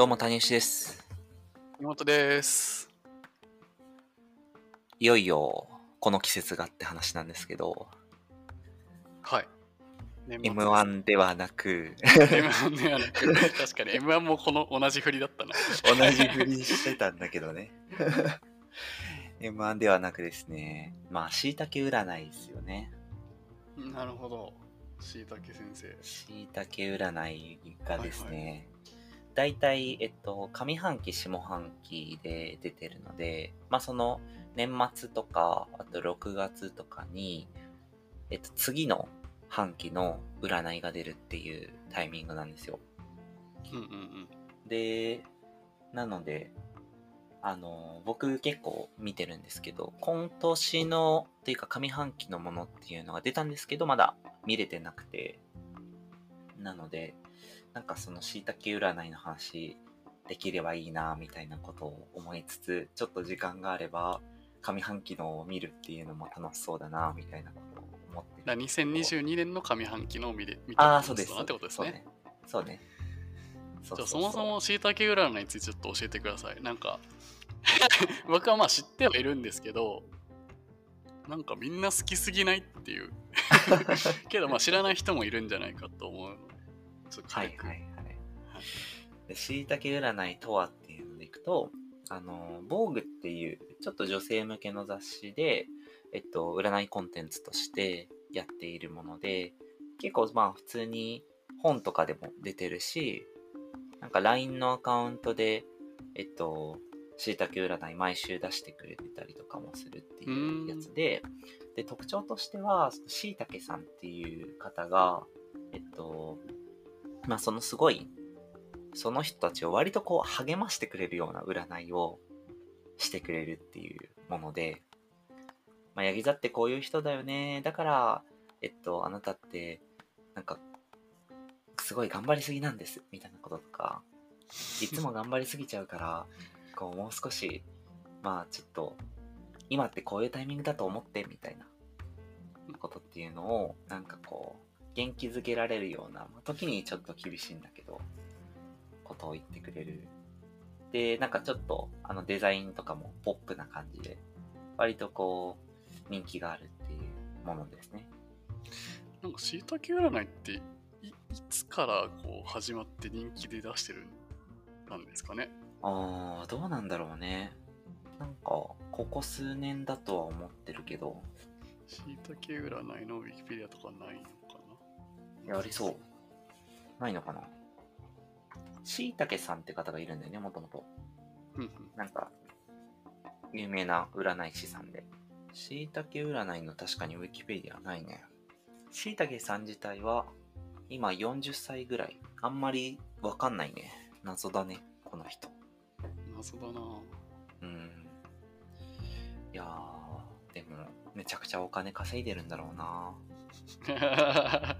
どうも谷吉です。妹です。いよいよこの季節がって話なんですけど、はい。年末 M1 ではなく、M1 ではなく、確かに M1 もこの同じ振りだったな。同じふりしてたんだけどね。M1 ではなくですね、まあ、椎茸占いですよね。なるほど。しいたけ先生。椎茸占いがですね、大体、えっと、上半期、下半期で出てるので、まあ、その年末とか、あと6月とかに、えっと、次の半期の占いが出るっていうタイミングなんですよ。うんうんうん。で、なので、あの、僕結構見てるんですけど、今年の、っていうか上半期のものっていうのが出たんですけど、まだ見れてなくて、なので、なんかその椎茸占いの話できればいいな、みたいなことを思いつつ、ちょっと時間があれば、上半期のを見るっていうのも楽しそうだな、みたいなことを思ってるだから2022年の上半期のを見れ見てああ、そうです。なってことですね。そうね。そうね。じゃあそもそもしいたけ占いについてちょっと教えてください。なんか、僕はまあ知ってはいるんですけど、なんかみんな好きすぎないっていう。けどまあ知らない人もいるんじゃないかと思うので、ちょっと軽くはいはいはい。で、しいたけ占いとはっていうのでいくと、あの、防具っていう、ちょっと女性向けの雑誌で、えっと、占いコンテンツとしてやっているもので、結構まあ普通に本とかでも出てるし、なんか LINE のアカウントで、えっと、しいたけ占い毎週出してくれてたりとかもするっていうやつで、で、特徴としては、しいたけさんっていう方が、えっと、まあそのすごい、その人たちを割とこう励ましてくれるような占いをしてくれるっていうもので、まあ、ヤギ座ってこういう人だよね。だから、えっと、あなたって、なんか、すごい頑張りすぎなんです。みたいなこととか、いつも頑張りすぎちゃうから、こう、もう少し、まあちょっと、今ってこういうタイミングだと思って、みたいなことっていうのを、なんかこう、元気づけられるような、まあ時にちょっと厳しいんだけど、ことを言ってくれる。で、なんかちょっと、あのデザインとかもポップな感じで、割とこう、人気があるっていうものですね。なんかしいたけ占いっていいつからこう始まって人気で出してるなんですかね？あー、どうなんだろうね。なんか、ここ数年だとは思ってるけど、しいたけ占いのウィキペディアとかないの？かいやありそう。ないのかなしいたけさんって方がいるんだよね、もともと。なうんか、有名な占い師さんで。しいたけ占いの確かにウィキペディアないね。しいたけさん自体は、今40歳ぐらい。あんまりわかんないね。謎だね、この人。うん。謎だなうん。いやー、でも、めちゃくちゃお金稼いでるんだろうな。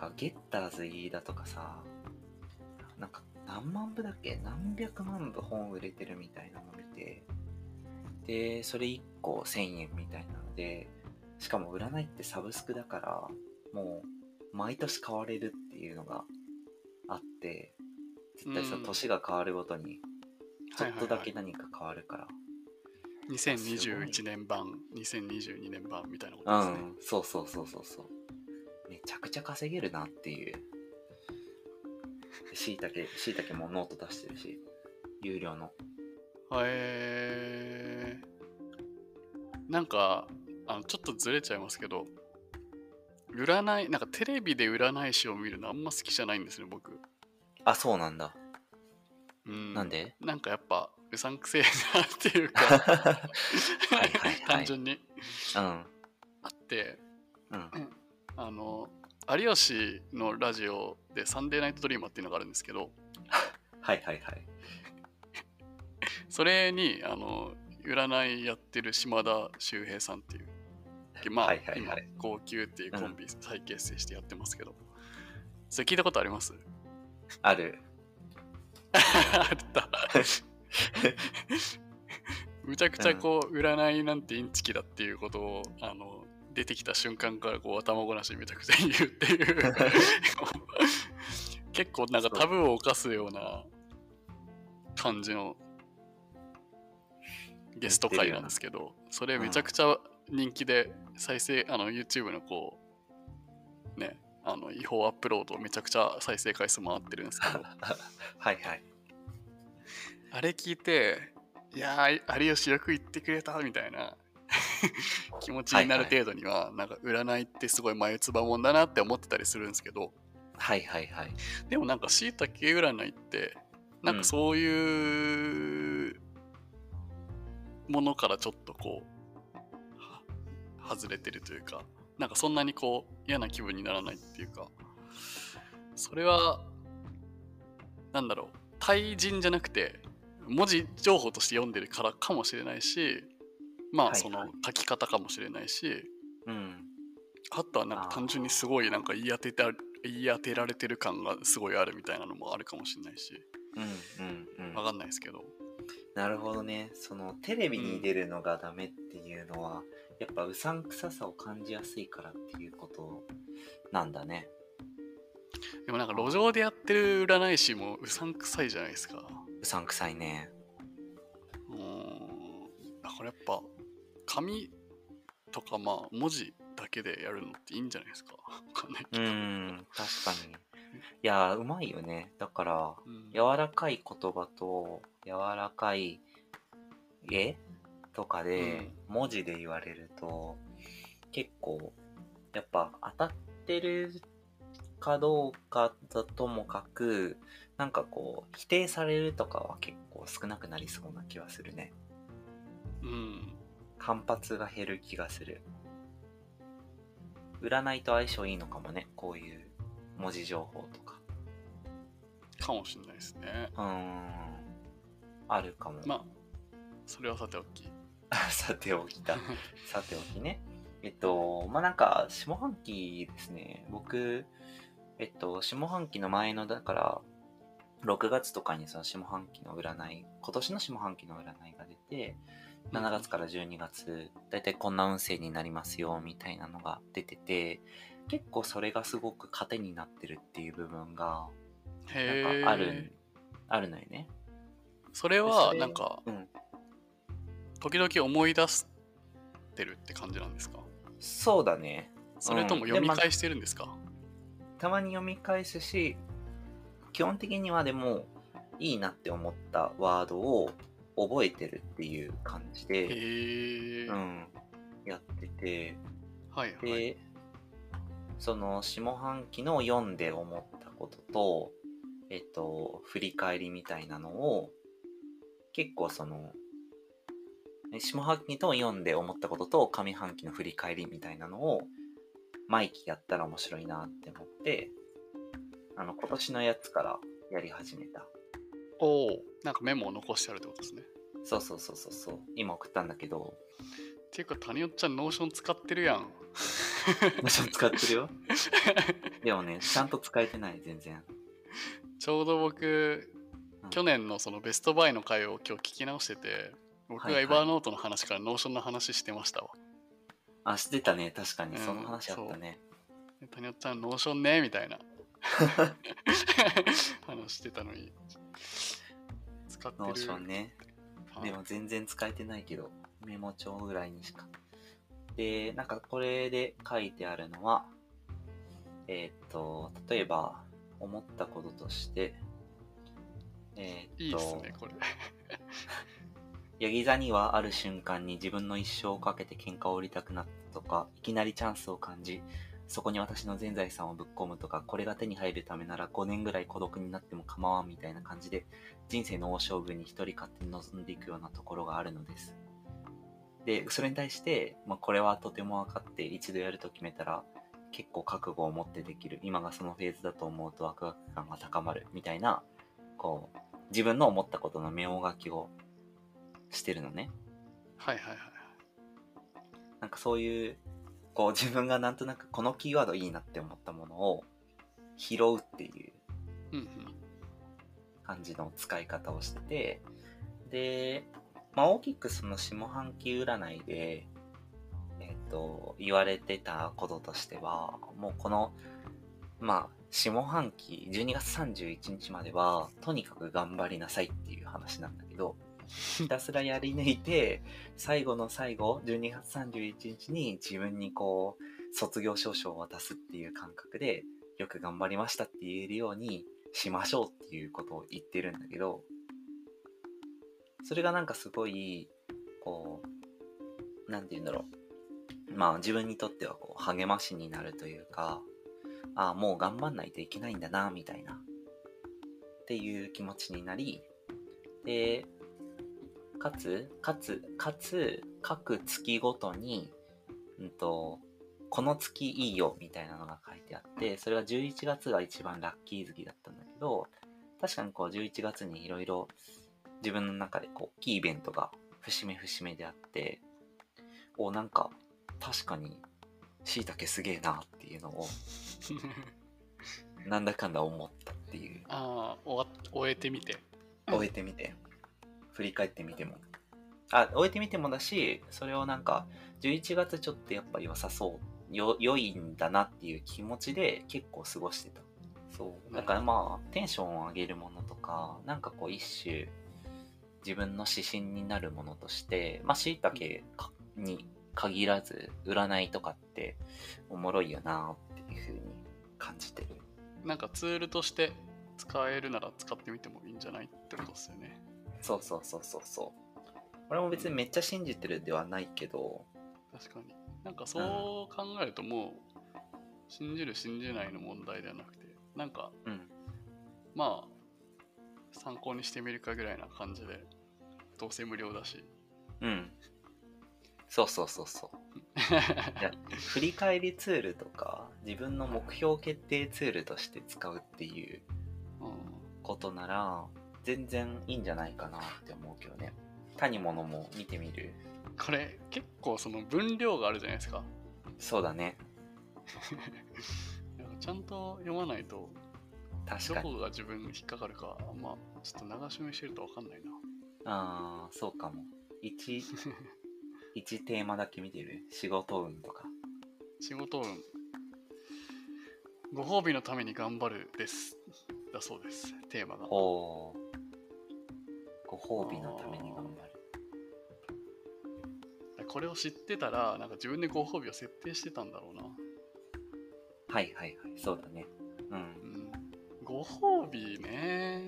なんか、ゲッターズ飯田とかさ、なんか、何万部だっけ？何百万部本売れてるみたいなの見て、で、それ1個1000円みたいなので、しかも占いってサブスクだから、もう、毎年買われるっていうのがあって、絶対さ、うん年が変わるごとに、ちょっとだけ何か変わるから。2021年版、2022年版みたいなこうとですね。ん、そうそうそうそうそう。めちゃくちゃ稼げるなっていう。しいたけ、しいたけもノート出してるし、有料の。へえなんかあのちょっとずれちゃいますけど占いなんかテレビで占い師を見るのあんま好きじゃないんですね僕、あ、そうなんだ。うん、なんで？なんかやっぱうさんくせえなっていうか はい 単純にうん。あってうん。あの有吉のラジオで「サンデーナイトドリーマー」っていうのがあるんですけど はいはいはい。それにあの占いやってる島田秀平さんっていうまあ、はいはいはい。今号泣っていうコンビ再結成してやってますけど、それ聞いたことあります？ある。あった。むちゃくちゃこう、占いなんてインチキだっていうことをあの出てきた瞬間からこう頭ごなしにめちゃくちゃ言うっていう。結構なんかタブーを犯すような感じのゲスト会なんですけど、それめちゃくちゃ人気で再生、あの YouTube のこう、ね、あの違法アップロードめちゃくちゃ再生回数回ってるんですけど、はいはい。あれ聞いて、いやー、有吉よく言ってくれたみたいな 気持ちになる程度には、なんか占いってすごい眉唾もんだなって思ってたりするんですけど、はいはいはい。でもなんかしいたけ占いって、なんかそういうものからちょっとこう、は外れてるというか、なんかそんなにこう嫌な気分にならないっていうか、それは、なんだろう、対人じゃなくて、文字情報として読んでるからかもしれないし、まあその書き方かもしれないし、うん。あとはなんか単純にすごいなんか言い当てた言い当てられてる感がすごいあるみたいなのもあるかもしれないし、うんうんうん。わかんないですけど。なるほどね。そのテレビに出るのがダメっていうのは、やっぱうさんくささを感じやすいからっていうことなんだね。でもなんか路上でやってる占い師もうさんくさいじゃないですか。うさんくさいね。うーん。だからやっぱ紙とかまあ文字だけでやるのっていいんじゃないですか？わかんないけうど。ん、確かに。いやー、うまいよね。だから、うん柔らかい言葉と柔らかい絵とかで文字で言われると、結構やっぱ当たってるかどうかだともかくなんかこう否定されるとかは結構少なくなりそうな気はするねうん。反発が減る気がする占いと相性いいのかもねこういう文字情報とかかもしれないですね。うーんあるかも、まあ、それはさておき。さておきだ。さておきね。えっと、まあ、なんか、下半期ですね。僕、えっと、下半期の前の、だから、6月とかにその下半期の占い、今年の下半期の占いが出て、7月から12月、だいたいこんな運勢になりますよ、みたいなのが出てて、結構それがすごく糧になってるっていう部分が、へなんえ。かある、あるのよね。それではなんかうん。時々思い出してるって感じなんですか？そうだね。それともうん読み返してるんですか、たまに読み返すし基本的にはでもいいなって思ったワードを覚えてるっていう感じで、うん、やっててはいはい。でその下半期の読んで思ったこととえっと振り返りみたいなのを結構そのね下半期と読んで思ったことと上半期の振り返りみたいなのを毎期やったら面白いなって思ってあの今年のやつからやり始めたおお、なんかメモを残してあるってことですね。そうそうそうそうそう。今送ったんだけど。っていうか、谷尾ちゃん、 Notion 使ってるやん。もちろん使ってるよ。でもねちゃんと使えてない全然。ちょうど僕、うん。去年のそのベストバイの回を今日聞き直してて、僕がはいはい。 Evernote の話から Notion の話してましたわ。あしてたね。確かに。うんその話あったね、で谷尾ちゃん、 Notion ねみたいな。話してたのに。使ってる。 Notion ねはいでも全然使えてないけど、メモ帳ぐらいにしか。で、なんかこれで書いてあるのは、えーっと、例えば、思ったこととして、えーっと、いいですね、これ。ヤギ座にはある瞬間に自分の一生をかけて喧嘩を売りたくなったとか、いきなりチャンスを感じ、そこに私の全財産をぶっ込むとか、これが手に入るためなら5年ぐらい孤独になっても構わんみたいな感じで、人生の大勝負に一人勝手に臨んでいくようなところがあるのです。で、それに対して、まあ、これはとても分かって一度やると決めたら、結構覚悟を持ってできる。今がそのフェーズだと思うとワクワク感が高まる。みたいな、こう、自分の思ったことのメモ書きをしてるのね。はいはいはい。なんかそういう、こう自分がなんとなくこのキーワードいいなって思ったものを拾うっていう。感じの使い方をして、で、まあ大きくその下半期占いで、えっ、と、言われてたこととしては、もうこのまあ、下半期、12月31日までは、とにかく頑張りなさいっていう話なんだけど、ひたすらやり抜いて、最後の最後、12月31日に自分にこう、卒業証書を渡すっていう感覚で、よく頑張りましたって言えるようにしましょうっていうことを言ってるんだけど、それがなんかすごい、こう、なんて言うんだろう。まあ自分にとってはこう励ましになるというか、ああ、もう頑張んないといけないんだな、みたいな、っていう気持ちになり、で、かつ、かつ、かつ、各月ごとに、うんと、この月いいよみたいなのが書いてあって、それが11月が一番ラッキー月だったんだけど、確かにこう11月にいろいろ自分の中でこう大きいイベントが節目節目であって、お、なんか確かに椎茸すげえなっていうのを なんだかんだ思ったっていう、ああ、終えてみて。終えてみて、振り返ってみても。あ、終えてみてもだし、それをなんか11月ちょっとやっぱ良さそう、よ、良いんだなっていう気持ちで結構過ごしてた。そう。だからまあ、テンションを上げるものとか、なんかこう一種、自分の指針になるものとして、まあ、椎茸かに限らず、占いとかっておもろいよなっていうふうに感じてる。なんかツールとして使えるなら使ってみてもいいんじゃないってことですよね。そうそうそうそうそう。俺も別にめっちゃ信じてるではないけど、確かに。なんかそう考えるともう、信じる信じないの問題ではなくて、なんかうん。まあ、参考にしてみるかぐらいな感じで、どうせ無料だし。うん。そうそうそうそう。いや振り返りツールとか、自分の目標決定ツールとして使うっていううんことなら、全然いいんじゃないかなって思うけどね。他にものも見てみる？これ結構その分量があるじゃないですか。そうだね。ちゃんと読まないと、ど確かに。こが自分に引っかかるか、まあ、ちょっと流し読みしてると分かんないな。ああ、そうかも。一、一テーマだけ見てる？仕事運とか。仕事運。ご褒美のために頑張るです。だそうです。テーマが。おー。ご褒美のために頑張る。これを知ってたら、なんか自分でご褒美を設定してたんだろうな。はいはいはい。そうだね。うん。うん。ご褒美ね。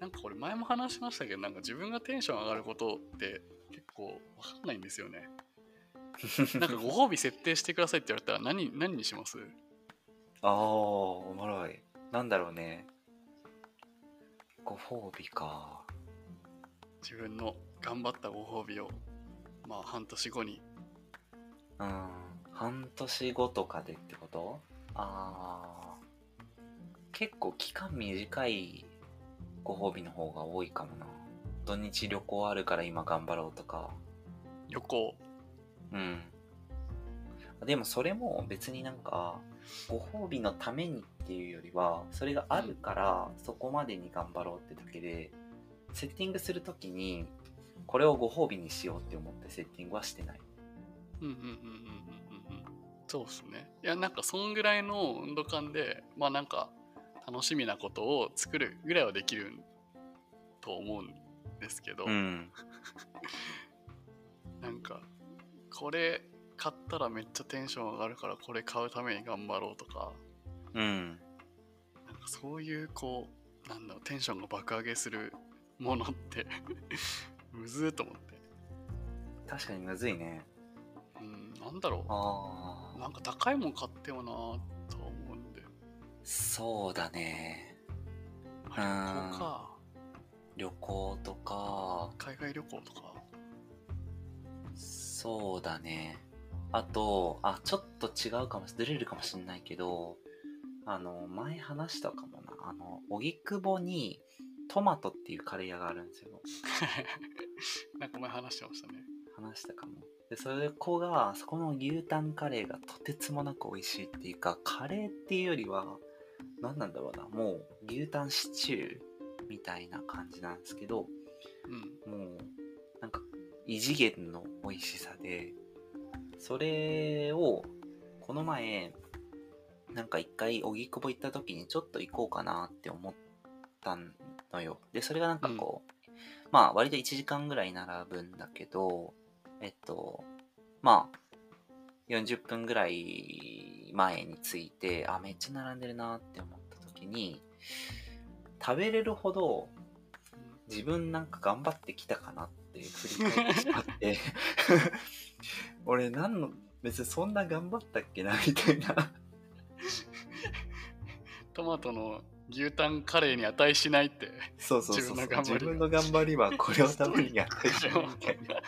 なんかこれ前も話しましたけど、なんか自分がテンション上がることって結構わかんないんですよね。なんかご褒美設定してくださいって言われたら何何にします？ああ、おもろい。なんだろうね。ご褒美か。自分の頑張ったご褒美を、まあ半年後に。うん。半年後とかでってこと？ああ。結構期間短いご褒美の方が多いかもな。土日旅行あるから今頑張ろうとか。旅行。うん。でもそれも別になんか、ご褒美のためにっていうよりは、それがあるからそこまでに頑張ろうってだけで、セッティングするときに、これをご褒美にしようって思ってセッティングはしてない。うんうんうんうんうんうんうん。そうっすね。いや、なんかそんぐらいの温度感で、まあなんか楽しみなことを作るぐらいはできると思うんですけど、うん。なんかこれ買ったらめっちゃテンション上がるからこれ買うために頑張ろうとか、うん。なんかそういうこう、なんだろう、テンションが爆上げするものって むずーと思って。確かにむずいね。うん、なんだろあう。なんか高いもん買ってもなーとは思うんで。そうだね。あ旅行か。旅行とか、海外旅行とか。そうだね。あと、あ、ちょっと違うかもし、ずれるかもしんないけど、あの、前話したかもな。あの、荻窪にトマトっていうカレー屋があるんですよ。なんか前話してましたね。話したかも。で、それこが、そこの牛タンカレーがとてつもなく美味しいっていうか、カレーっていうよりは、何なんだろうな。もう、牛タンシチューみたいな感じなんですけど、うん。もう、なんか、異次元の美味しさで、それを、この前、なんか一回荻窪行った時にちょっと行こうかなって思ったのよ。で、それがなんかこう、まあ割と1時間ぐらい並ぶんだけど、えっと、まあ、40分ぐらい前に着いて、あ、めっちゃ並んでるなって思った時に、食べれるほど自分なんか頑張ってきたかなって振り返ってしまって、俺なんの、別にそんな頑張ったっけなみたいな。トマトの牛タンカレーに値しないって。そうそうそうそう。自分の頑張りはこれを食べるに値しないみたいな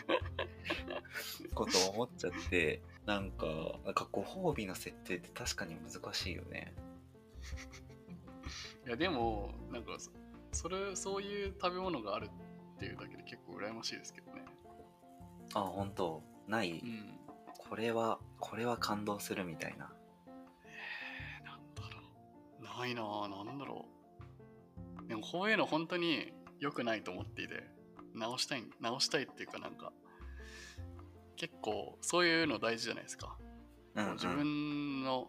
ことを思っちゃって、なんか、なんかご褒美の設定って確かに難しいよね。いやでも、なんかそ、それ、そういう食べ物があるっていうだけで結構羨ましいですけどね。あ、本当ない、うん。これは、これは感動するみたいな。なんだろう。ないなぁ、なんだろう。でもこういうの本当に良くないと思っていて、直したい、直したいっていうかなんか、結構そういうの大事じゃないですか。うん、うん。自分の、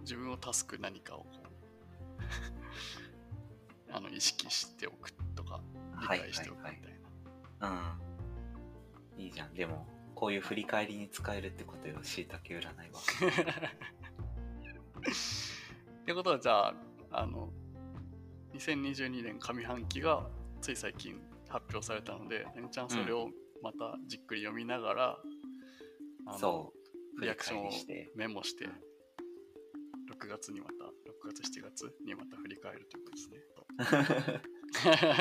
自分を助く何かを あの意識しておくとか、理はい解しておくみたいな。うん。いいじゃん。でも、こういう振り返りに使えるってことよ、しいたけ占いは。ってことはじゃああの2022年上半期がつい最近発表されたのでねちゃんそれをまたじっくり読みながら、あのそう。リアクションを。メモしてうん6月にまた6月7月にまた振り返るということです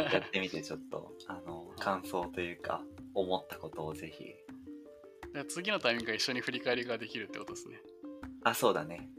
ね。やってみて、ちょっと、あの、感想というか、思ったことをぜひ。で次のタイミングが一緒に振り返りができるってことですね。あ、そうだね。